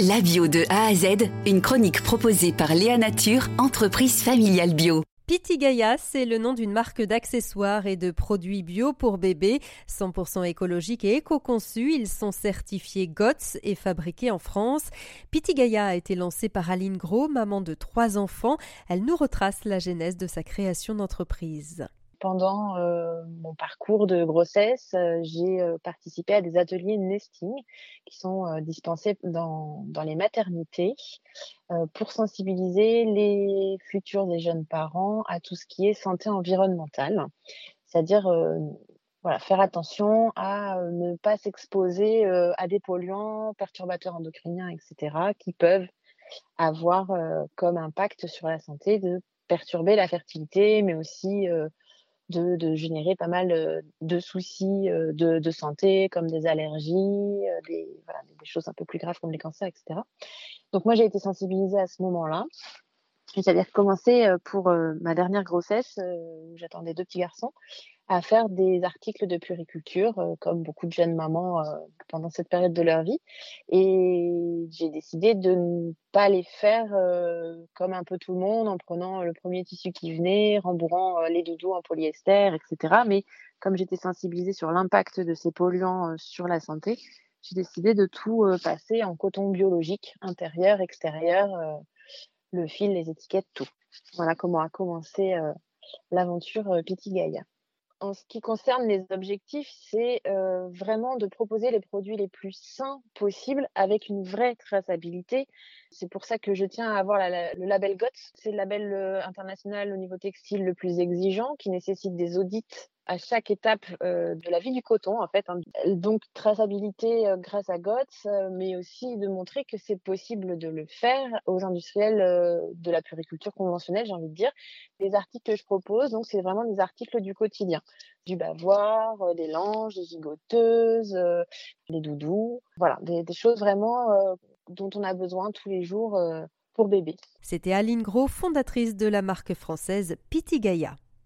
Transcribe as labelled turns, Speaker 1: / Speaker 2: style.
Speaker 1: La bio de A à Z, une chronique proposée par Léa Nature, entreprise familiale bio.
Speaker 2: Pitigaya, c'est le nom d'une marque d'accessoires et de produits bio pour bébés, 100% écologiques et éco-conçus. Ils sont certifiés GOTS et fabriqués en France. Pitigaya a été lancé par Aline Gros, maman de trois enfants. Elle nous retrace la genèse de sa création d'entreprise
Speaker 3: pendant euh, mon parcours de grossesse, euh, j'ai euh, participé à des ateliers nesting qui sont dispensés dans, dans, les maternités pour sensibiliser les futurs et jeunes parents à tout ce qui est santé environnementale, c'est-à-dire voilà, faire attention à ne pas s'exposer à des polluants, perturbateurs endocriniens, etc., qui peuvent avoir comme impact sur la santé de perturber la fertilité, mais aussi de, de, générer pas mal euh, de soucis euh, de, de santé, comme des allergies, euh, des, voilà, des, choses un peu plus graves comme les cancers, etc. Donc moi, j'ai été sensibilisée à ce moment-là. C'est-à-dire commencer pour ma dernière grossesse, où j'attendais deux petits garçons, à faire des articles de puriculture, euh, comme beaucoup de jeunes mamans euh, pendant cette période de leur vie. Et j'ai décidé de ne pas les faire euh, comme un peu tout le monde, en prenant le premier tissu qui venait, rembourrant les doudous en polyester, etc. Mais comme j'étais sensibilisée sur l'impact de ces polluants sur la santé, j'ai décidé de tout passer en coton biologique, intérieur, extérieur, le fil, les étiquettes, tout. Voilà comment a commencé l'aventure Petit Gaïa en ce qui concerne les objectifs, c'est euh, vraiment de proposer les produits les plus sains possibles avec une vraie traçabilité. C'est pour ça que je tiens à avoir le label GOTS. C'est le label euh, international au niveau textile le plus exigeant qui nécessite des audits à chaque étape de la vie du coton, en fait. Hein. Donc, traçabilité grâce à GOTS, mais aussi de montrer que c'est possible de le faire aux industriels de la puriculture conventionnelle, j'ai envie de dire. Les articles que je propose, donc, c'est vraiment des articles du quotidien. Du bavoir, des langes, des gigoteuses, des doudous. Voilà, des, choses vraiment dont on a besoin tous les jours pour bébé.
Speaker 2: C'était Aline Gros, fondatrice de la marque française Pitigaya.